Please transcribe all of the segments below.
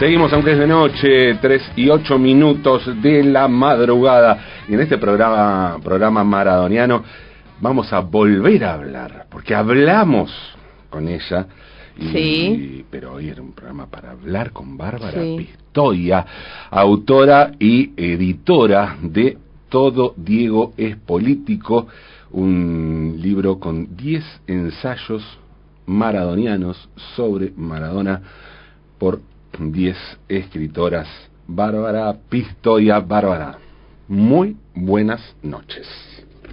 Seguimos, aunque es de noche, 3 y 8 minutos de la madrugada. Y en este programa, programa maradoniano vamos a volver a hablar, porque hablamos con ella. Y, Sí. Pero hoy era un programa para hablar con Bárbara Pistoia, autora y editora de Todo Diego es Político, un libro con 10 ensayos maradonianos sobre Maradona por 10 escritoras. Bárbara Pistoia, Bárbara, muy buenas noches.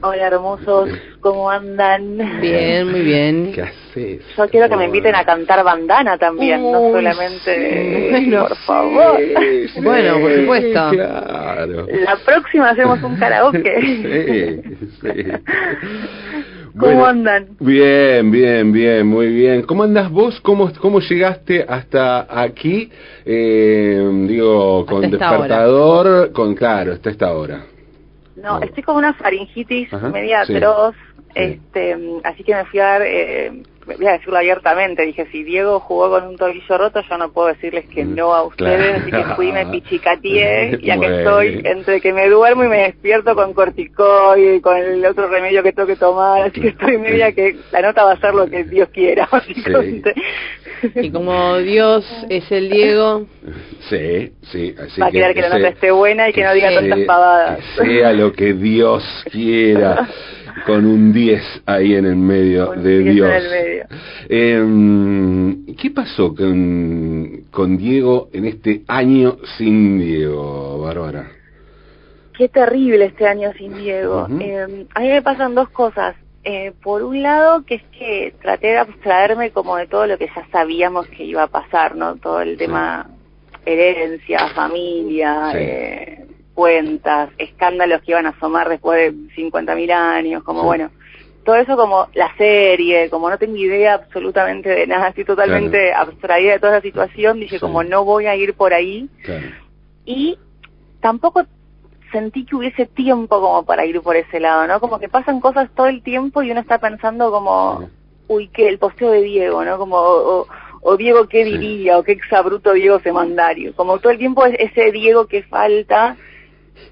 Hola hermosos, ¿cómo andan? Bien, muy bien. ¿Qué haces? Yo quiero que me inviten a cantar bandana también, no solamente, sí, por favor. Sí, Bueno, por supuesto. Claro. La próxima hacemos un karaoke. Sí, sí. ¿Cómo Bueno, andan? Bien, bien, bien, muy bien. ¿Cómo andas vos? ¿Cómo, cómo llegaste hasta aquí? Eh, digo, con Hasta despertador, con claro, hasta esta hora. No, No. estoy con una faringitis Ajá, media atroz, Sí. este, así que me fui a dar, eh, voy a decirlo abiertamente, dije, si Diego jugó con un tobillo roto, yo no puedo decirles que Mm, no a ustedes, así que claro. fui, me pichicateé, y aquí Bueno. estoy, entre que me duermo y me despierto con corticoide y con el otro remedio que tengo que tomar, así que estoy media que la nota va a ser lo que Dios quiera, básicamente. Y como Dios es el Diego, Sí, sí, así Va a querer que la nota esté buena y que no diga sea- tantas pavadas. que sea lo que Dios quiera, con un 10 ahí en el medio de 10 en Dios. el medio. Eh, ¿Qué pasó con, con Diego en este año sin Diego, Bárbara? Qué terrible este año sin Diego. Eh, a mí me pasan dos cosas. Eh, por un lado, que es que traté de abstraerme como de todo lo que ya sabíamos que iba a pasar, ¿no? Todo el tema herencia, familia, Sí. eh, cuentas, escándalos que iban a asomar después de 50.000 años, como Sí. bueno, todo eso como la serie, como no tengo idea absolutamente de nada, estoy totalmente abstraída de toda la situación, dije Sí. como no voy a ir por ahí Claro. y tampoco sentí que hubiese tiempo como para ir por ese lado, ¿no? Como que pasan cosas todo el tiempo y uno está pensando como, uy, que el posteo de Diego, ¿no? Como, o, Diego qué Sí. diría, o qué exabruto Diego semandario. Como todo el tiempo es ese Diego que falta,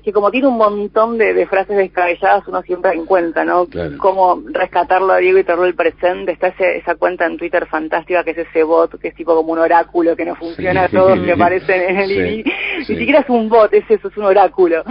que como tiene un montón de, de frases descabelladas, uno siempre encuentra, ¿no? Claro. Cómo rescatarlo a Diego y traerlo el presente. Está ese- esa cuenta en Twitter fantástica que es ese bot, que es tipo como un oráculo que no funciona, Sí. todos que aparecen en el sí. Ni siquiera es un bot, es eso, es un oráculo.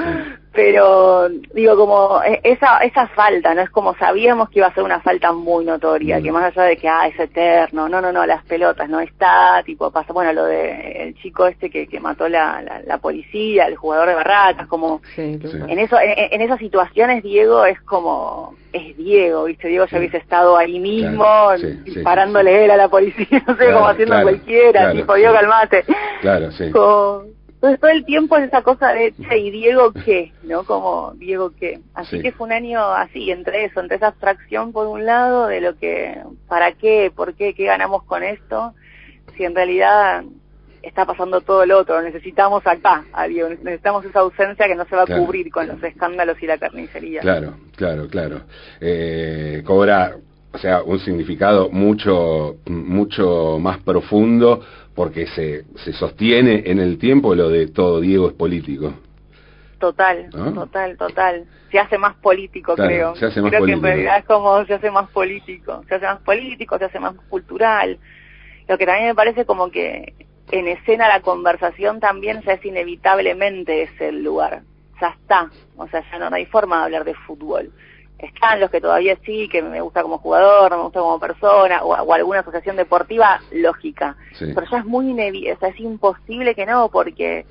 Pero, digo, como eh, esa, esa falta, ¿no? Es como sabíamos que iba a ser una falta muy notoria, Mm. que más allá de que, ah, es eterno, no, no, no, las pelotas, no está, tipo, pasa, bueno, lo de el chico este que, que mató la, la, la policía, el jugador de Barracas, como, sí, Sí. en eso, en, en esas situaciones Diego es como, es Diego, ¿viste? Diego ya hubiese estado ahí mismo, Claro, sí, sí, disparándole sí. él a la policía, no sé, Claro, como haciendo claro, cualquiera, claro, tipo, Diego sí. calmate. Claro, sí. Como- entonces todo el tiempo es esa cosa de, che, ¿y Diego qué? ¿No? Como, ¿Diego qué? Así Sí. que fue un año así, entre eso, entre esa abstracción por un lado, de lo que, ¿para qué? ¿Por qué? ¿Qué ganamos con esto? Si en realidad está pasando todo lo otro, necesitamos acá a Diego, necesitamos esa ausencia que no se va a cubrir con los escándalos y la carnicería. Claro, claro, claro. Eh, cobra, o sea, un significado mucho, mucho más profundo porque se, se sostiene en el tiempo lo de todo Diego es político. Total, ¿No? total, total. Se hace más político, Claro, creo. se hace más creo político. que en realidad es como se hace más político. Se hace más político, se hace más cultural. Lo que también me parece como que en escena la conversación también ya es inevitablemente es el lugar. Ya está. O sea, ya no, no hay forma de hablar de fútbol. Están los que todavía sí, que me gusta como jugador, me gusta como persona, o, o alguna asociación deportiva, lógica. Sí. Pero ya es muy inevi o sea, es imposible que no, porque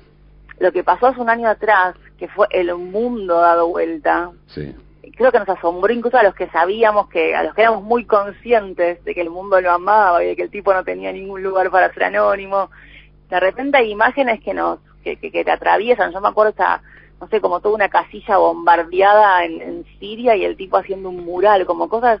lo que pasó hace un año atrás, que fue el mundo dado vuelta, Sí, creo que nos asombró incluso a los que sabíamos que, a los que éramos muy conscientes de que el mundo lo amaba y de que el tipo no tenía ningún lugar para ser anónimo. De repente hay imágenes que nos, que, que, que te atraviesan. Yo me acuerdo esa, no sé, como toda una casilla bombardeada en, en Siria y el tipo haciendo un mural, como cosas,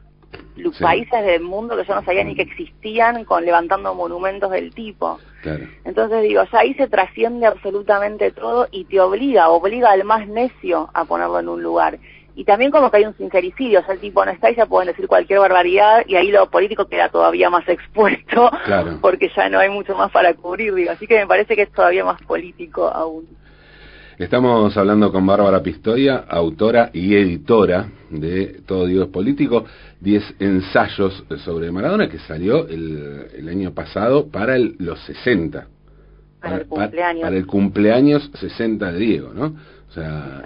Sí. países del mundo que yo no sabía ni que existían, con levantando monumentos del tipo. claro. Entonces digo, ya ahí se trasciende absolutamente todo y te obliga, obliga al más necio a ponerlo en un lugar. y también como que hay un sincericidio, o sea, el tipo no está y ya pueden decir cualquier barbaridad y ahí lo político queda todavía más expuesto porque ya no hay mucho más para cubrir, digo, así que me parece que es todavía más político aún. Estamos hablando con Bárbara Pistoia, autora y editora de Todo Dios Político, 10 ensayos sobre Maradona que salió el, año pasado para los 60. Para, el cumpleaños. Para, el cumpleaños 60 de Diego, ¿no? O sea,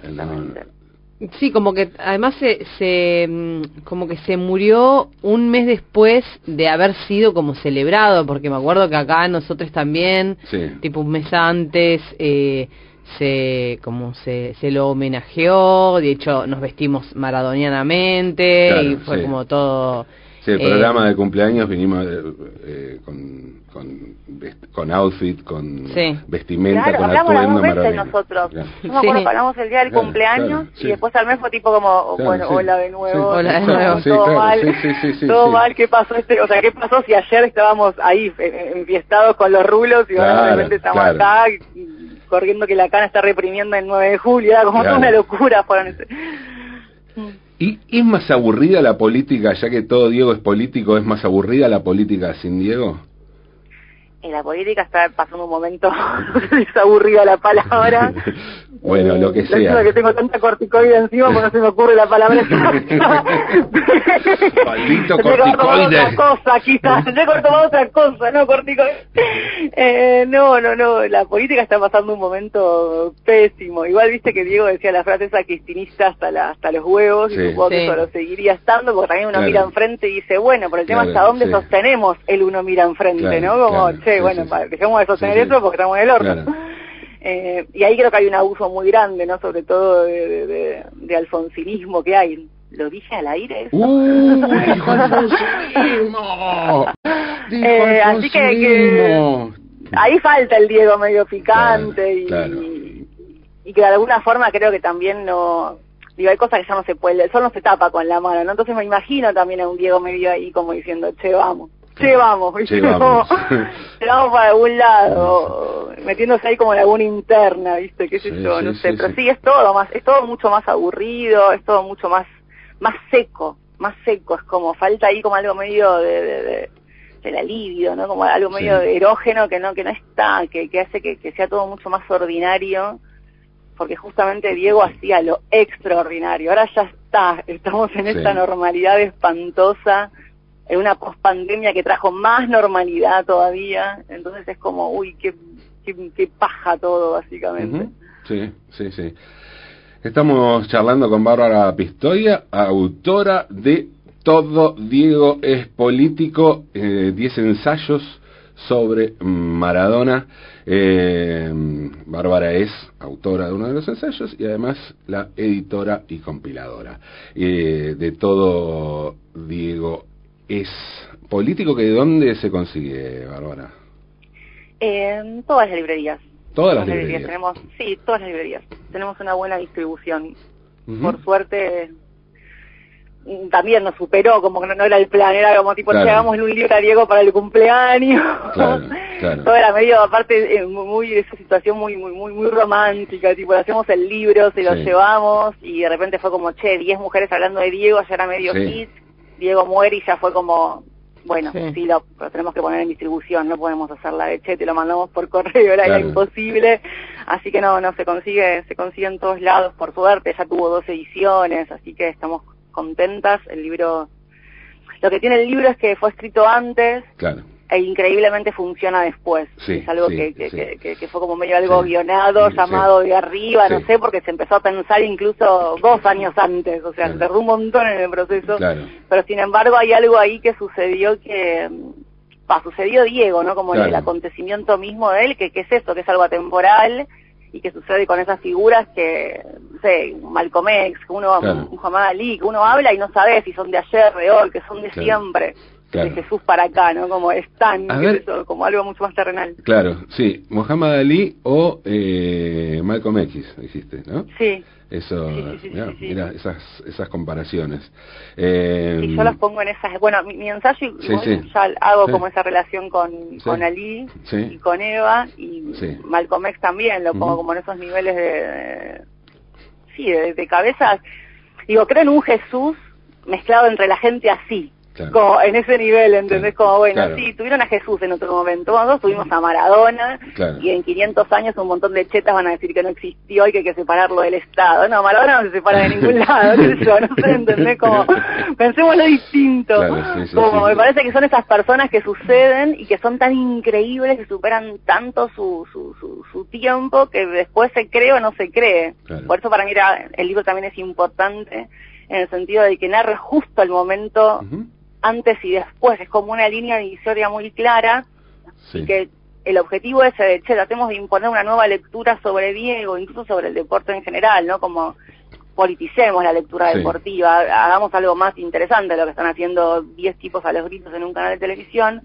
Sí, como que además se, se, mm, como que se murió un mes después de haber sido como celebrado, porque me acuerdo que acá nosotros también, tipo un mes antes, eh, se como se, se lo homenajeó, de hecho nos vestimos maradonianamente y fue como todo Sí, el programa eh, de cumpleaños vinimos eh, eh, con, con, con, outfit, con vestimenta, con atuendo maravilloso. nosotros. Claro. No me acuerdo, hablamos el día del cumpleaños y después al mes fue tipo como, bueno, hola de nuevo, hola de nuevo, todo mal, todo mal, ¿qué pasó? este O sea, ¿qué pasó si ayer estábamos ahí enfiestados con los rulos y ahora de repente estamos acá corriendo que la cana está reprimiendo el 9 de julio? Era como una locura. Fueron ese... ¿Y es más aburrida la política, ya que todo Diego es político, es más aburrida la política sin Diego? En la política está pasando un momento desaburrida la palabra. bueno, lo que sea. que tengo tanta corticoide encima porque no se me ocurre la palabra Maldito corticoide. otra cosa, quizás. Yo he tomado otra cosa, no corticoide. Eh, no, no, no. La política está pasando un momento pésimo. Igual viste que Diego decía la frase esa cristinista hasta, la, hasta los huevos y supongo que eso lo seguiría estando porque también uno mira enfrente y dice, bueno, por el tema hasta dónde sostenemos el uno mira enfrente, ¿no? Como, che, bueno, dejemos de sostener eso porque estamos en el horno. Eh, y ahí creo que hay un abuso muy grande, ¿no? Sobre todo de, de, alfonsinismo que hay. ¿Lo dije al aire eso? ¡Uh! ¡Dijo alfonsinismo! eh, así que, ahí falta el Diego medio picante y, y, que de alguna forma creo que también no... Digo, hay cosas que ya no se puede, el sol no se tapa con la mano, ¿no? Entonces me imagino también a un Diego medio ahí como diciendo, che, vamos llevamos, llevamos. llevamos para algún lado, metiéndose ahí como en alguna interna, ¿viste? ¿Qué sé yo? no sé, pero sí. es todo más, es todo mucho más aburrido, es todo mucho más, más seco, más seco, es como, falta ahí como algo medio de, de, de del alivio, ¿no? Como algo medio de erógeno que no, que no está, que, que hace que, que sea todo mucho más ordinario porque justamente Diego hacía lo extraordinario. Ahora ya está, estamos en esta normalidad espantosa en una pospandemia que trajo más normalidad todavía, entonces es como, uy, qué, qué, paja todo, básicamente. Sí, sí, sí. Estamos charlando con Bárbara Pistoia, autora de Todo Diego es político, 10 eh, ensayos sobre Maradona. Eh, Bárbara es autora de uno de los ensayos y además la editora y compiladora eh, de Todo Diego es político que de dónde se consigue, Bárbara? En todas las librerías. Todas las librerías. Tenemos, sí, todas las librerías. Tenemos una buena distribución. Por suerte, también nos superó, como que no, era el plan, era como tipo, claro. hagamos un libro a Diego para el cumpleaños. Claro, claro. Todo era medio, aparte, eh, muy, esa situación muy, muy, muy, muy romántica, tipo, hacemos el libro, se lo llevamos, y de repente fue como, che, 10 mujeres hablando de Diego, ya era medio hit Diego muere y ya fue como, bueno, sí, lo, tenemos que poner en distribución, no podemos hacerla de che, te lo mandamos por correo, era imposible, así que no, no se consigue, se consigue en todos lados, por suerte, ya tuvo dos ediciones, así que estamos contentas, el libro, lo que tiene el libro es que fue escrito antes, claro e increíblemente funciona después. es algo que, que, que, fue como medio algo guionado, llamado de arriba, no sé, porque se empezó a pensar incluso dos años antes, o sea, se tardó un montón en el proceso, pero sin embargo hay algo ahí que sucedió que, pa, sucedió Diego, ¿no? Como el, acontecimiento mismo de él, que, que es eso, que es algo atemporal y que sucede con esas figuras que, no sé, Malcolm X, que uno, Muhammad Ali, que uno habla y no sabe si son de ayer, de hoy, que son de siempre de Jesús para acá, ¿no? Como están, como algo mucho más terrenal. Claro, sí, Muhammad Ali o eh, Malcolm X, dijiste, ¿no? Sí. Eso, mira, esas, esas comparaciones. Eh, y yo las pongo en esas, bueno, mi, ensayo ya hago como esa relación con, con Ali y con Eva y Malcolm X también, lo pongo como en esos niveles de, sí, de, de cabeza. Digo, creo en un Jesús mezclado entre la gente así, como en ese nivel, ¿entendés? Como, bueno, sí, tuvieron a Jesús en otro momento, nosotros tuvimos a Maradona, y en 500 años un montón de chetas van a decir que no existió y que hay que separarlo del Estado. No, Maradona no se separa de ningún lado, no sé, ¿entendés? Como, pensémoslo distinto. como me parece que son esas personas que suceden y que son tan increíbles, que superan tanto su, su, su, tiempo, que después se cree o no se cree. Por eso para mí el libro también es importante en el sentido de que narra justo el momento antes y después, es como una línea divisoria muy clara, y que el objetivo es, de, che, tratemos de imponer una nueva lectura sobre Diego, incluso sobre el deporte en general, ¿no? Como politicemos la lectura deportiva, hagamos algo más interesante de lo que están haciendo 10 tipos a los gritos en un canal de televisión,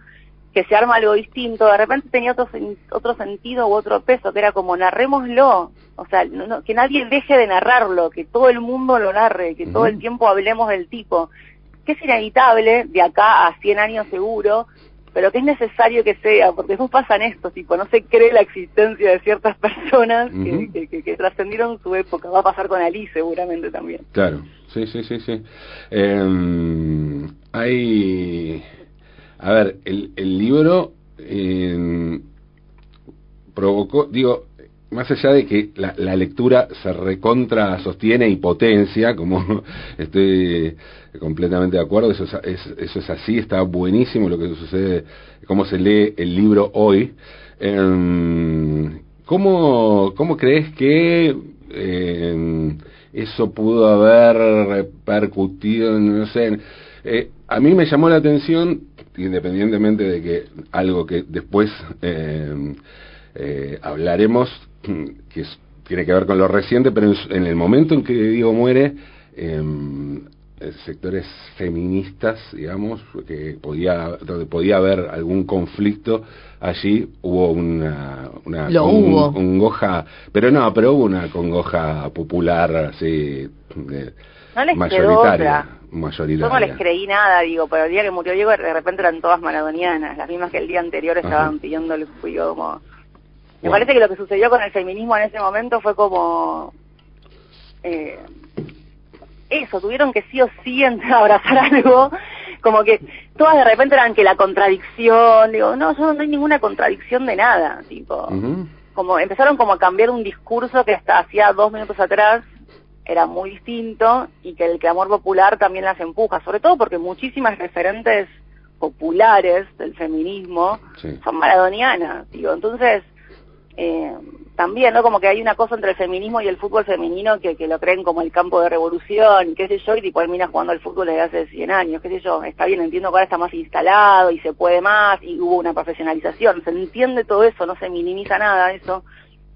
que se arma algo distinto, de repente tenía otro, otro sentido u otro peso, que era como narrémoslo, o sea, que nadie deje de narrarlo, que todo el mundo lo narre, que todo el tiempo hablemos del tipo, que es inevitable de acá a 100 años seguro, pero que es necesario que sea, porque después pasan esto, tipo, no se cree la existencia de ciertas personas que, trascendieron su época. Va a pasar con Ali seguramente también. Claro, sí, sí, sí, sí. Em, hay... A ver, el, el libro em, provocó, digo, más allá de que la, la, lectura se recontra sostiene y potencia, como estoy completamente de acuerdo, eso es, eso es así, está buenísimo lo que sucede, cómo se lee el libro hoy. Em, ¿cómo, ¿Cómo crees que em, eso pudo haber repercutido, no sé, eh, a mí me llamó la atención, independientemente de que algo que después em, eh, hablaremos, que tiene que ver con lo reciente, pero en, el momento en que Diego muere, eh, sectores feministas, digamos, que podía, donde podía haber algún conflicto, allí hubo una, una congoja, pero no, pero hubo una congoja popular así no les mayoritaria. Mayoritaria. Yo no les creí nada, digo, pero el día que murió Diego de repente eran todas maradonianas, las mismas que el día anterior estaban pidiendo el juicio como me parece que lo que sucedió con el feminismo en ese momento fue como... Eh, eso, tuvieron que sí o sí abrazar algo, como que todas de repente eran que la contradicción, digo, no, yo no hay ninguna contradicción de nada, tipo, como empezaron como a cambiar un discurso que hasta hacía dos minutos atrás era muy distinto y que el clamor popular también las empuja, sobre todo porque muchísimas referentes populares del feminismo son maradonianas, digo, entonces eh, también, ¿no? Como que hay una cosa entre el feminismo y el fútbol femenino que, que lo creen como el campo de revolución, y qué sé yo, y tipo termina jugando al fútbol desde hace 100 años, qué sé yo, está bien, entiendo que ahora está más instalado y se puede más, y hubo una profesionalización, se entiende todo eso, no se minimiza nada eso,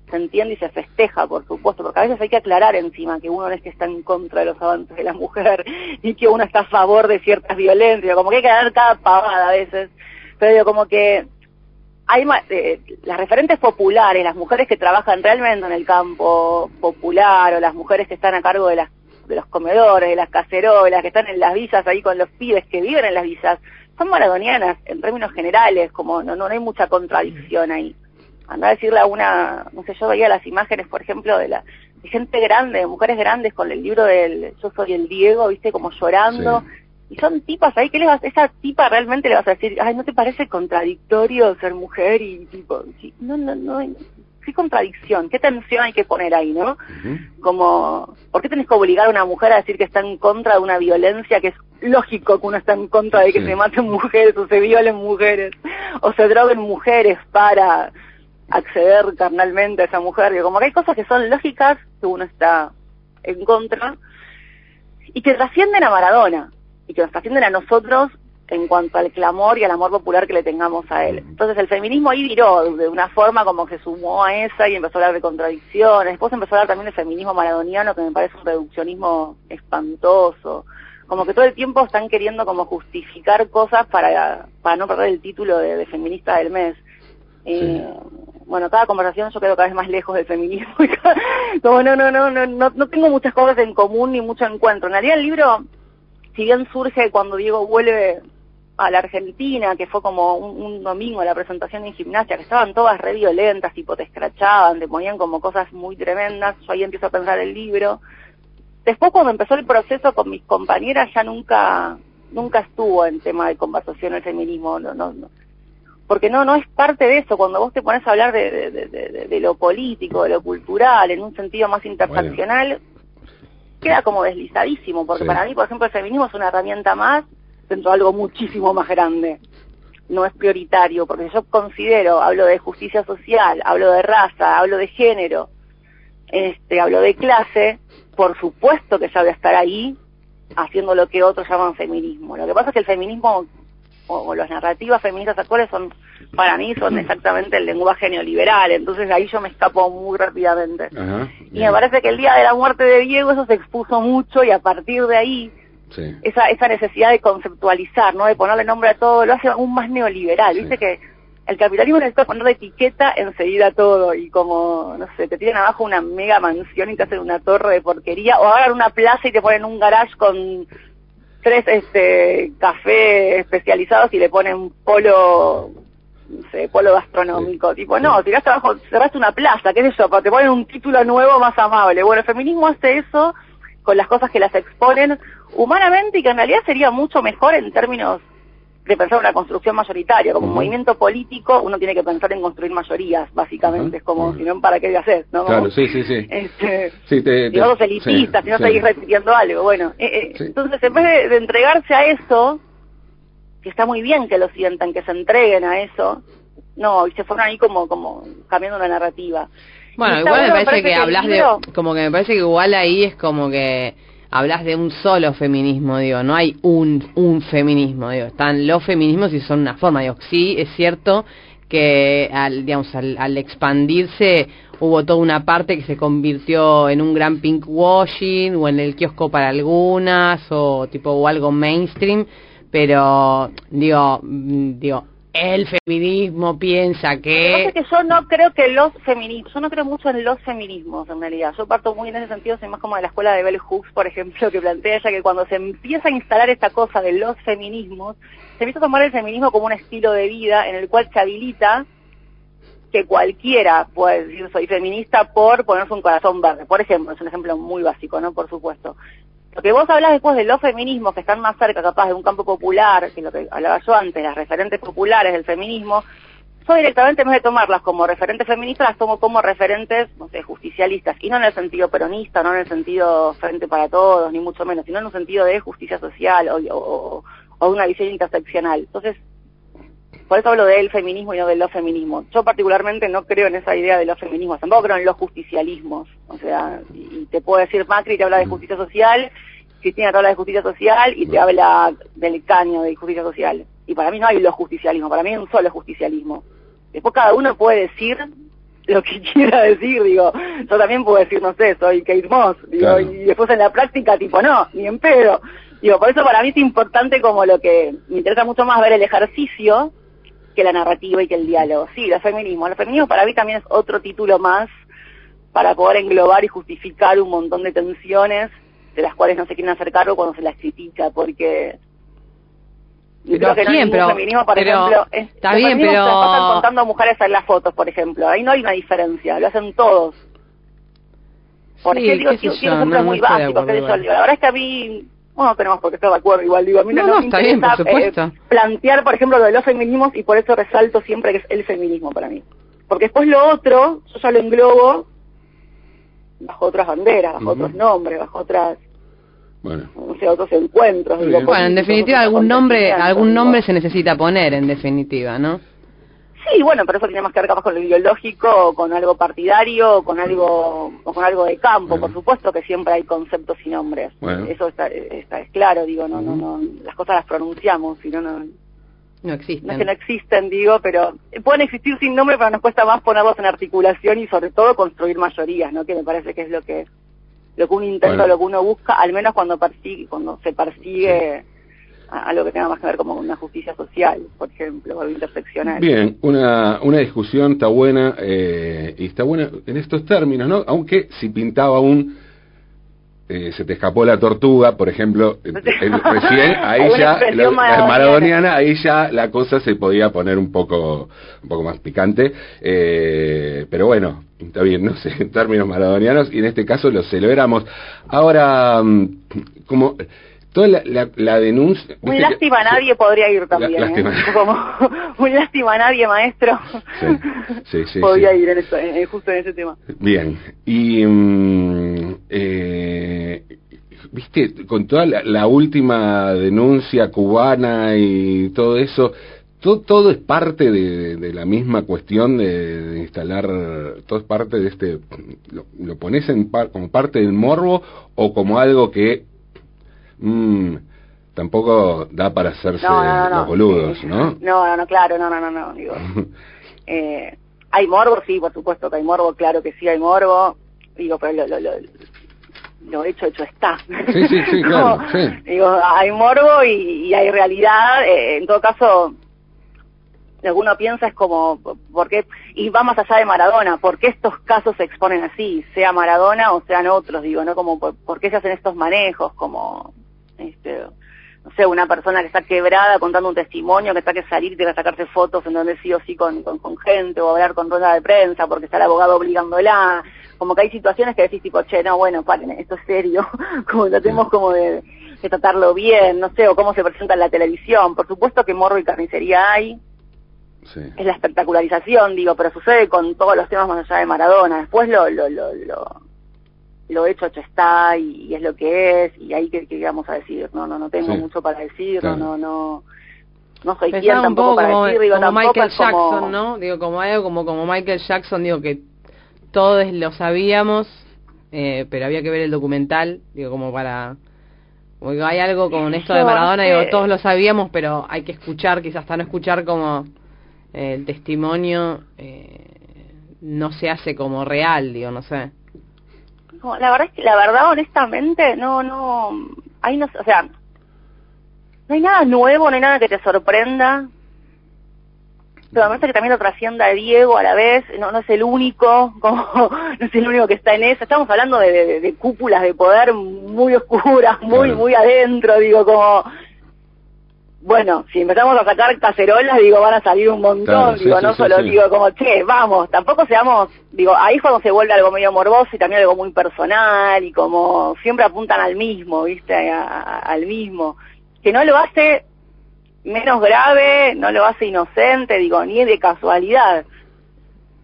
se entiende y se festeja, por supuesto, porque a veces hay que aclarar encima que uno no es que está en contra de los avances de la mujer, y que uno está a favor de ciertas violencias, como que hay que dar cada pavada a veces, pero digo, como que hay eh, las referentes populares, las mujeres que trabajan realmente en el campo popular o las mujeres que están a cargo de las de los comedores, de las cacerolas, que están en las visas ahí con los pibes que viven en las visas, son maradonianas en términos generales, como no, no, hay mucha contradicción ahí. Anda a decirle a una, no sé, yo veía las imágenes, por ejemplo, de la de gente grande, de mujeres grandes con el libro del Yo soy el Diego, viste, como llorando, y son tipas ahí, ¿qué le vas, esa tipa realmente le vas a decir, ay, ¿no te parece contradictorio ser mujer y tipo, no, no, no, qué contradicción, qué tensión hay que poner ahí, ¿no? Como, ¿por qué tenés que obligar a una mujer a decir que está en contra de una violencia que es lógico que uno está en contra de que se maten mujeres o se violen mujeres o se droguen mujeres para acceder carnalmente a esa mujer? como que hay cosas que son lógicas que uno está en contra y que trascienden a Maradona y que nos trascienden a nosotros en cuanto al clamor y al amor popular que le tengamos a él. Entonces el feminismo ahí viró de una forma como que sumó a esa y empezó a hablar de contradicciones. Después empezó a hablar también del feminismo maradoniano que me parece un reduccionismo espantoso. Como que todo el tiempo están queriendo como justificar cosas para, para no perder el título de, feminista del mes. Eh, bueno, cada conversación yo quedo cada vez más lejos del feminismo. como no, no, no, no, no, no tengo muchas cosas en común ni mucho encuentro. En realidad el libro si bien surge cuando Diego vuelve a la Argentina, que fue como un, domingo la presentación en gimnasia, que estaban todas re violentas, tipo te escrachaban, te ponían como cosas muy tremendas, yo ahí empiezo a pensar el libro, Después cuando empezó el proceso con mis compañeras ya nunca nunca estuvo en tema de conversación el feminismo, no, no, no. porque no no es parte de eso, cuando vos te pones a hablar de, de, lo político, de lo cultural, en un sentido más interseccional, queda como deslizadísimo, porque para mí, por ejemplo, el feminismo es una herramienta más dentro de algo muchísimo más grande. No es prioritario, porque yo considero, hablo de justicia social, hablo de raza, hablo de género, este, hablo de clase, por supuesto que ya voy a estar ahí haciendo lo que otros llaman feminismo. Lo que pasa es que el feminismo o, las narrativas feministas actuales son, para mí, son exactamente el lenguaje neoliberal, entonces ahí yo me escapo muy rápidamente. y me parece que el día de la muerte de Diego eso se expuso mucho y a partir de ahí esa, esa necesidad de conceptualizar, ¿no? de ponerle nombre a todo, lo hace aún más neoliberal, viste que el capitalismo necesita poner etiqueta enseguida todo y como, no sé, te tiran abajo una mega mansión y te hacen una torre de porquería o agarran una plaza y te ponen un garage con tres este cafés especializados y le ponen polo no sé, polo gastronómico, tipo, no, tiraste abajo, cerraste una plaza, qué sé yo, te ponen un título nuevo más amable. Bueno, el feminismo hace eso con las cosas que las exponen humanamente y que en realidad sería mucho mejor en términos de pensar una construcción mayoritaria. Como movimiento político, uno tiene que pensar en construir mayorías, básicamente. Es como, si no, ¿para qué lo haces? ¿no? Claro, sí, sí, sí. Este, sí te, si no sos elitista, si no seguís repitiendo algo. Bueno, eh, eh, entonces, en vez de, entregarse a eso, que está muy bien que lo sientan, que se entreguen a eso, no, y se fueron ahí como, como cambiando la narrativa. Bueno, igual me parece, que, hablas de, como que me parece que igual ahí es como que hablas de un solo feminismo, digo, no hay un, un feminismo, digo, están los feminismos y son una forma, digo, sí, es cierto que al, digamos, al, expandirse hubo toda una parte que se convirtió en un gran pink washing o en el kiosco para algunas o tipo o algo mainstream, pero digo, mm, digo, el feminismo piensa que... que yo no creo que los feminismos, yo no creo mucho en los feminismos en realidad. Yo parto muy en ese sentido, soy más como de la escuela de Bell Hooks, por ejemplo, que plantea ya que cuando se empieza a instalar esta cosa de los feminismos, se empieza a tomar el feminismo como un estilo de vida en el cual se habilita que cualquiera puede decir soy feminista por ponerse un corazón verde. Por ejemplo, es un ejemplo muy básico, ¿no? Por supuesto. Lo que vos hablas después de los feminismos que están más cerca capaz de un campo popular, que lo que hablaba yo antes, las referentes populares del feminismo, yo directamente en vez de tomarlas como referentes feministas, las tomo como referentes, no sé, justicialistas, y no en el sentido peronista, no en el sentido frente para todos, ni mucho menos, sino en un sentido de justicia social o, o, o una visión interseccional. Entonces, por eso hablo del feminismo y no de los feminismos. Yo particularmente no creo en esa idea de los feminismos, tampoco creo en los justicialismos. O sea, y te puedo decir, Macri te habla de mm. justicia social, Cristina te habla de justicia social y te habla del caño de justicia social. Y para mí no hay los justicialismos, para mí hay un solo justicialismo. Después cada uno puede decir lo que quiera decir, digo, yo también puedo decir, no sé, soy Kate Moss, digo, y después en la práctica, tipo, no, ni en pedo. Digo, por eso para mí es importante como lo que me interesa mucho más ver el ejercicio que la narrativa y que el diálogo. Sí, los feminismos. Los feminismos para mí también es otro título más para poder englobar y justificar un montón de tensiones de las cuales no se quieren hacer cargo cuando se las critica, porque pero creo que no feminismo, por ejemplo, está bien, pero se pasan contando a mujeres en las fotos, por ejemplo. Ahí no hay una diferencia, lo hacen todos. Por sí, ejemplo, digo, ejemplos muy básicos. la verdad es que a mí bueno, tenemos por qué estar de acuerdo igual, digo, a mí no, no, está bien, por supuesto. Eh, plantear, por ejemplo, lo de los feminismos y por eso resalto siempre que es el feminismo para mí. Porque después lo otro, yo ya lo englobo bajo otras banderas, bajo otros nombres, bajo otras bueno. o sea, otros encuentros. bueno, en definitiva algún nombre, algún nombre se necesita poner en definitiva, ¿no? Sí, bueno, pero eso tiene más que ver capaz con lo ideológico, con algo partidario, con algo, o con algo de campo. Por supuesto que siempre hay conceptos y nombres. Eso está, está, es claro, digo, no, no, no, las cosas las pronunciamos, si no, no. Existen. No es que no existen, digo, pero pueden existir sin nombre, pero nos cuesta más ponerlos en articulación y sobre todo construir mayorías, ¿no? Que me parece que es lo que lo que uno intenta, lo que uno busca, al menos cuando persigue, cuando se persigue a, lo que tenga más que ver como una justicia social, por ejemplo, o interseccional. Bien, una, una discusión está buena, eh, y está buena en estos términos, ¿no? Aunque si pintaba un eh, se te escapó la tortuga, por ejemplo, recién ahí ya la, maradoniana, ahí ya la cosa se podía poner un poco un poco más picante, eh, pero bueno, está bien, no sé, en términos maradonianos y en este caso lo celebramos. Ahora, mm, como toda la, la, denuncia. Muy lástima nadie podría ir también. ¿eh? Como, muy lástima nadie, maestro. Sí, sí, podría ir en eso, justo en ese tema. Bien. Y. Mm, eh, viste, con toda la, última denuncia cubana y todo eso. Todo, todo es parte de, la misma cuestión de, instalar, todo es parte de este, lo, lo pones en como parte del morbo o como algo que mmm, tampoco da para hacerse los boludos, ¿no? No, no, no, claro, no, no, no, no, digo. eh, hay morbo, sí, por supuesto que hay morbo, claro que sí hay morbo, digo, pero lo, lo, lo, lo hecho, hecho está. Sí, sí, sí, claro, sí. Digo, hay morbo y, y hay realidad, eh, en todo caso, lo que uno piensa es como, ¿por qué? Y va más allá de Maradona, ¿por qué estos casos se exponen así? Sea Maradona o sean otros, digo, ¿no? Como, ¿por, por qué se hacen estos manejos? Como, este, no sé, una persona que está quebrada contando un testimonio, que está que salir y que sacarse fotos en donde sí o sí con, con, gente o hablar con rueda de prensa porque está el abogado obligándola. Como que hay situaciones que decís tipo, che, no, bueno, paren, esto es serio, como tratemos como de, de tratarlo bien, no sé, o cómo se presenta en la televisión. Por supuesto que morro y carnicería hay, Sí. es la espectacularización, digo, pero sucede con todos los temas más allá de Maradona. Después lo, lo, lo, lo, lo hecho hecho está y, es lo que es y ahí que, que vamos a decir no no no tengo mucho para decir no no no no soy quien tampoco para como, decir digo como Michael Jackson no digo como algo como como Michael Jackson digo que todos lo sabíamos eh, pero había que ver el documental digo como para como digo, hay algo con esto de Maradona digo todos lo sabíamos pero hay que escuchar quizás hasta no escuchar como eh, el testimonio eh, no se hace como real digo no sé la verdad es que, la verdad, honestamente, no, no, hay no, o sea, no hay nada nuevo, no hay nada que te sorprenda. Pero además que también lo trascienda Diego a la vez, no, no es el único, como, no es el único que está en eso. Estamos hablando de, de, cúpulas de poder muy oscuras, muy, muy adentro, digo, como bueno, si empezamos a sacar cacerolas, digo, van a salir un montón, digo, no solo digo como, che, vamos, tampoco seamos, digo, ahí es cuando se vuelve algo medio morboso y también algo muy personal y como siempre apuntan al mismo, viste, al mismo, que no lo hace menos grave, no lo hace inocente, digo, ni de casualidad,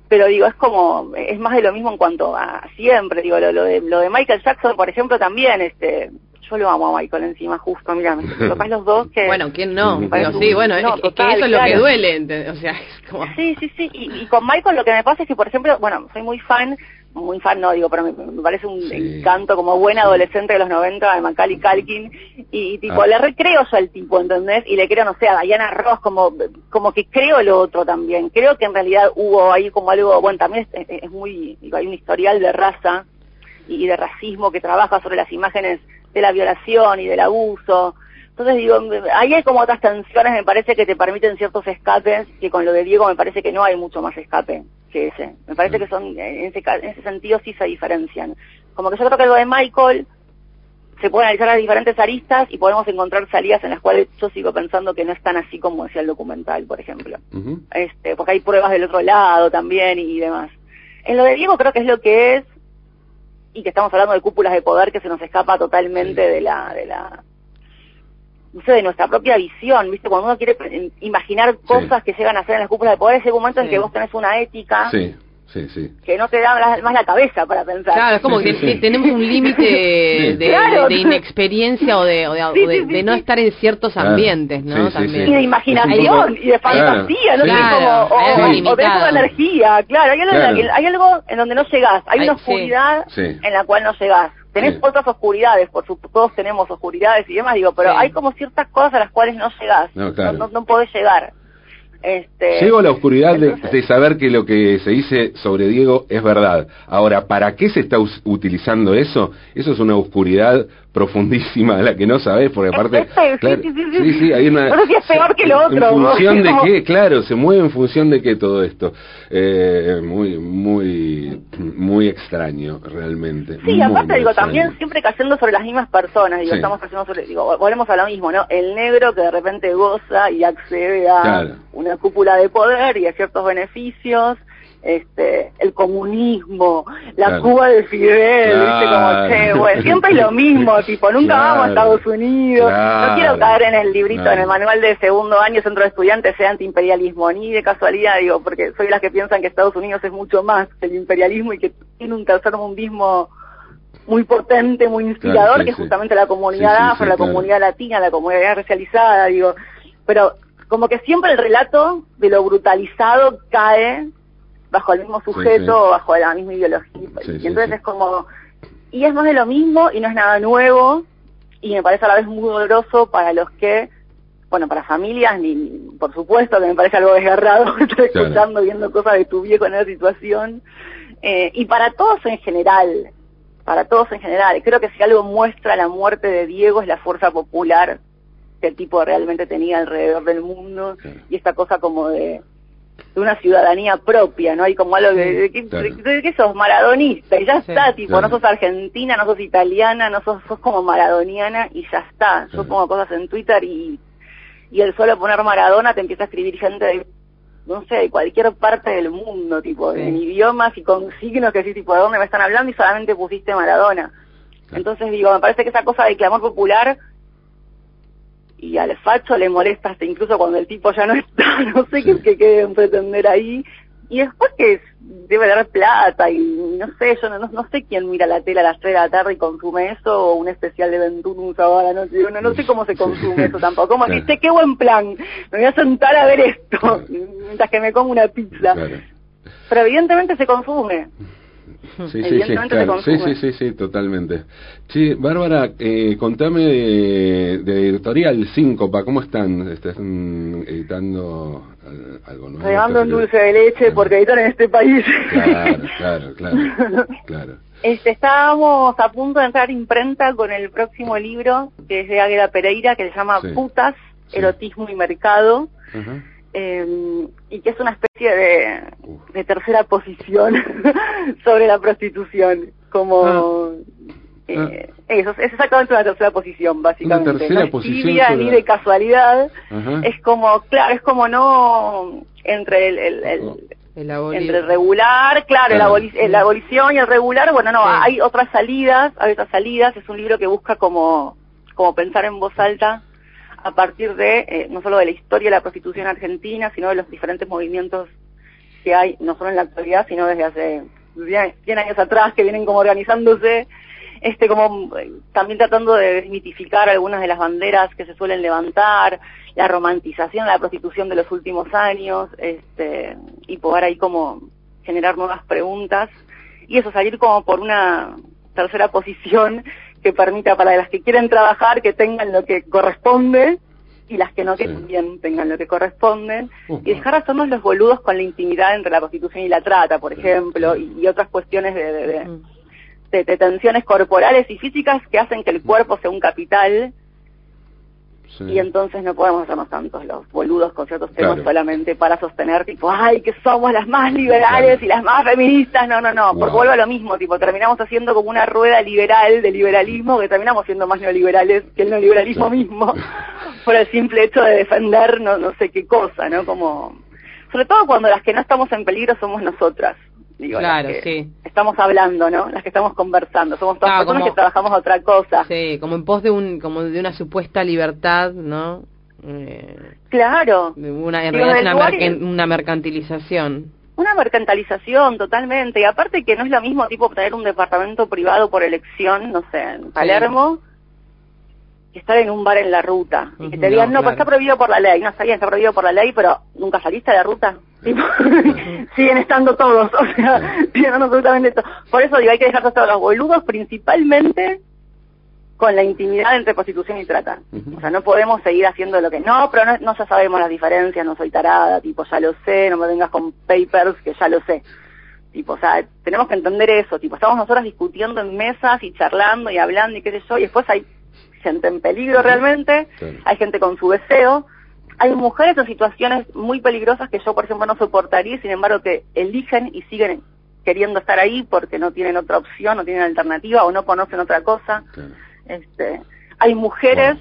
pero digo, es como, es más de lo mismo en cuanto a siempre, digo, lo, lo de, lo de Michael Jackson, por ejemplo, también, este, yo lo amo a Michael encima, justo, mira, me tocas los dos que... Bueno, ¿quién no? sí, bueno, es, que eso es lo que duele, o sea, como... Sí, sí, sí, y, con Michael lo que me pasa es que, por ejemplo, bueno, soy muy fan, muy fan no digo, pero me, parece un encanto como buen adolescente de los 90 de Macaulay Calkin, y, tipo, ah. le recreo yo al tipo, ¿entendés? Y le creo, no sé, a Diana Ross, como, como que creo lo otro también, creo que en realidad hubo ahí como algo, bueno, también es, es muy, digo, hay un historial de raza y de racismo que trabaja sobre las imágenes de la violación y del abuso. Entonces digo, ahí hay como otras tensiones, me parece que te permiten ciertos escapes, que con lo de Diego me parece que no hay mucho más escape que ese. Me parece que son, en ese, en ese sentido sí se diferencian. Como que yo creo que lo de Michael se puede analizar las diferentes aristas y podemos encontrar salidas en las cuales yo sigo pensando que no están así como decía el documental, por ejemplo. este Porque hay pruebas del otro lado también y demás. En lo de Diego creo que es lo que es, y que estamos hablando de cúpulas de poder que se nos escapa totalmente de la de la no sé, de nuestra propia visión, ¿viste? Cuando uno quiere imaginar cosas que llegan a ser en las cúpulas de poder, ese momento en que vos tenés una ética sí. Sí, sí. que no te da más la cabeza para pensar. Claro, es como que tenemos un límite de, inexperiencia o de, de, no estar en ciertos ambientes, ¿no? También. Y de imaginación, y de fantasía, ¿no? Claro, como, o, o, de toda energía, claro. Hay algo, hay algo en donde no llegás, hay una oscuridad en la cual no llegás. Tenés otras oscuridades, por supuesto, todos tenemos oscuridades y demás, digo, pero hay como ciertas cosas a las cuales no llegás, no, no, no podés llegar. Este, Llego a la oscuridad de, saber que lo que se dice sobre Diego es verdad. Ahora, ¿para qué se está utilizando eso? Eso es una oscuridad profundísima la que no sabes, porque aparte... claro, sí, sí, sí, hay una... No sé si es peor que lo otro. ¿En función de qué? Claro, se mueve en función de qué todo esto. Eh, muy, muy, muy extraño, realmente. Sí, aparte, digo, también siempre cayendo sobre las mismas personas, digo, estamos cayendo sobre... Digo, volvemos a lo mismo, ¿no? El negro que de repente goza y accede a una cúpula de poder y a ciertos beneficios este el comunismo, la Cuba de Fidel, ¿viste? Como, che, bueno, siempre es lo mismo, tipo, nunca vamos a Estados Unidos. No quiero caer en el librito, en el manual de segundo año Centro de Estudiantes sea antiimperialismo, ni de casualidad, digo, porque soy las que piensan que Estados Unidos es mucho más que el imperialismo y que tiene un tercer mundismo muy potente, muy inspirador, que es justamente la comunidad afro, la comunidad latina, la comunidad racializada, digo, pero como que siempre el relato de lo brutalizado cae bajo el mismo sujeto o bajo la misma ideología. y entonces es como, y es más de lo mismo y no es nada nuevo y me parece a la vez muy doloroso para los que, bueno, para familias, ni por supuesto que me parece algo desgarrado estar escuchando, viendo cosas de tu viejo en esa situación, eh, y para todos en general, para todos en general. Creo que si algo muestra la muerte de Diego es la fuerza popular que el tipo realmente tenía alrededor del mundo y esta cosa como de de una ciudadanía propia, ¿no? Hay como algo de, que, sos maradonista y ya está, tipo, no sos argentina, no sos italiana, no sos, sos como maradoniana y ya está. Yo pongo cosas en Twitter y, y el solo poner Maradona te empieza a escribir gente de, no sé, de cualquier parte del mundo, tipo, en idiomas y con signos que decís, tipo, ¿de dónde me están hablando? Y solamente pusiste Maradona. Entonces digo, me parece que esa cosa de clamor popular y al facho le molesta hasta incluso cuando el tipo ya no está, no sé qué, qué quieren pretender ahí. Y después que debe dar plata y no sé, yo no, no, sé quién mira la tela a las 3 de la tarde y consume eso o un especial de Ventura un sábado a la noche. no, no sé cómo se consume eso tampoco. Como dice, qué buen plan, me voy a sentar a ver esto mientras que me como una pizza. Pero evidentemente se consume. Sí, sí, sí, sí, sí, sí, totalmente. Sí, Bárbara, eh, contame de, de Editorial Síncopa, ¿cómo están? ¿Están editando algo nuevo? Regando un dulce de leche porque editan en este país. Claro, claro, claro, claro. Este, estábamos a punto de entrar imprenta con el próximo libro, que es de Águeda Pereira, que se llama Putas, Erotismo y Mercado. Ajá eh, y que es una especie de, tercera posición sobre la prostitución, como... Ah. Eh, ah. Eso, es exactamente una tercera posición, básicamente. Una tercera no posición ni de casualidad. Es como, claro, es como no entre el, el, el entre regular, claro, La, abolición y el regular, bueno, no, hay otras salidas, hay otras salidas, es un libro que busca como, como pensar en voz alta a partir de eh, no solo de la historia de la prostitución argentina, sino de los diferentes movimientos que hay, no solo en la actualidad, sino desde hace 100 años atrás, que vienen como organizándose, este como eh, también tratando de desmitificar algunas de las banderas que se suelen levantar, la romantización de la prostitución de los últimos años, este, y poder ahí como generar nuevas preguntas, y eso salir como por una tercera posición que permita para las que quieren trabajar que tengan lo que corresponde y las que no que también tengan lo que corresponde. Y dejar de hacernos los boludos con la intimidad entre la prostitución y la trata, por ejemplo, y, otras cuestiones de, mm. de, de, tensiones corporales y físicas que hacen que el cuerpo sea un capital y entonces no podemos hacernos tantos los boludos con ciertos temas solamente para sostener, tipo, ay, que somos las más liberales y las más feministas. No, no, no, porque vuelvo a lo mismo, tipo, terminamos haciendo como una rueda liberal de liberalismo que terminamos siendo más neoliberales que el neoliberalismo mismo, por el simple hecho de defender no, no sé qué cosa, ¿no? Como, sobre todo cuando las que no estamos en peligro somos nosotras claro, sí. Estamos hablando, ¿no? Las que estamos conversando. Somos todas personas que trabajamos otra cosa. Sí, como en pos de, un, como de una supuesta libertad, ¿no? Eh, claro. Una, en realidad una, una mercantilización. Una mercantilización, totalmente. Y aparte que no es lo mismo, tipo, obtener un departamento privado por elección, no sé, en Palermo, que estar en un bar en la ruta. Y que te digan, no, pues está prohibido por la ley. No, sabía, está prohibido por la ley, pero nunca saliste de la ruta. siguen estando todos, o sea, siguen absolutamente todo. Por eso digo, hay que dejar todos los boludos, principalmente con la intimidad entre prostitución y trata. O sea, no podemos seguir haciendo lo que... No, pero no, no ya sabemos las diferencias, no soy tarada, tipo, ya lo sé, no me vengas con papers, que ya lo sé. Tipo, o sea, tenemos que entender eso, tipo, estamos nosotras discutiendo en mesas y charlando y hablando y qué sé yo, y después hay gente en peligro realmente, hay gente con su deseo, hay mujeres en situaciones muy peligrosas que yo, por ejemplo, no soportaría, sin embargo, que eligen y siguen queriendo estar ahí porque no tienen otra opción, no tienen alternativa o no conocen otra cosa. Este, hay mujeres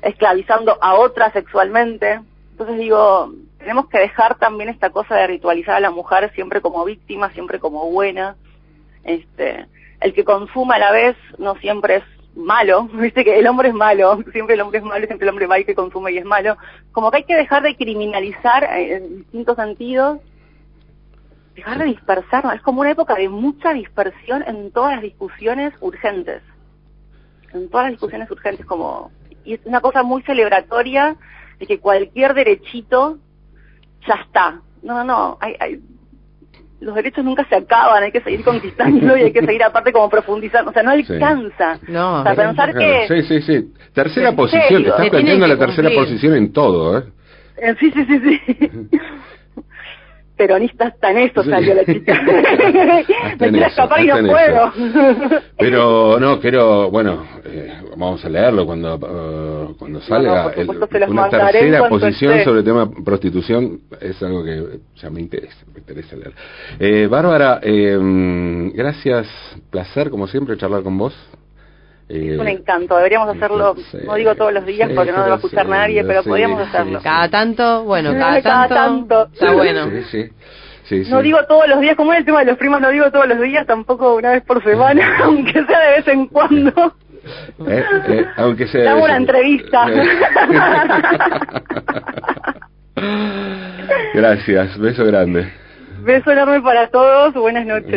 esclavizando a otras sexualmente. Entonces digo, tenemos que dejar también esta cosa de ritualizar a la mujer siempre como víctima, siempre como buena. Este, el que consuma a la vez no siempre es malo, viste que el hombre es malo, siempre el hombre es malo, siempre el hombre va y que consume y es malo. Como que hay que dejar de criminalizar en distintos sentidos, dejar de dispersar, es como una época de mucha dispersión en todas las discusiones urgentes, en todas las discusiones urgentes, como, y es una cosa muy celebratoria de que cualquier derechito ya está. No, no, no, hay, hay los derechos nunca se acaban, hay que seguir conquistando y hay que seguir aparte como profundizando, o sea, no alcanza. No, o sea, pensar que... Sí, sí, sí. Tercera posición, te estás planteando la tercera posición en todo, ¿eh? ¿eh? Sí, sí, sí, sí. peronista hasta en eso salió la chica. Me quiero escapar y no puedo. Pero no, quiero, bueno, eh, vamos a leerlo cuando uh, cuando salga. el, una tercera posición sobre el tema prostitución es algo que ya me interesa, me interesa leer. Eh, Bárbara, eh, gracias, placer como siempre charlar con vos. Es un encanto, deberíamos hacerlo, no digo todos los días porque no lo va a escuchar nadie, pero podríamos hacerlo. Cada tanto, bueno, cada, tanto, Está bueno. no digo todos los días, como es el tema de los primos, no digo todos los días, tampoco una vez por semana, aunque sea de vez en cuando. Eh, eh, aunque sea. Dame una entrevista. Gracias, beso grande. Beso enorme para todos, buenas noches.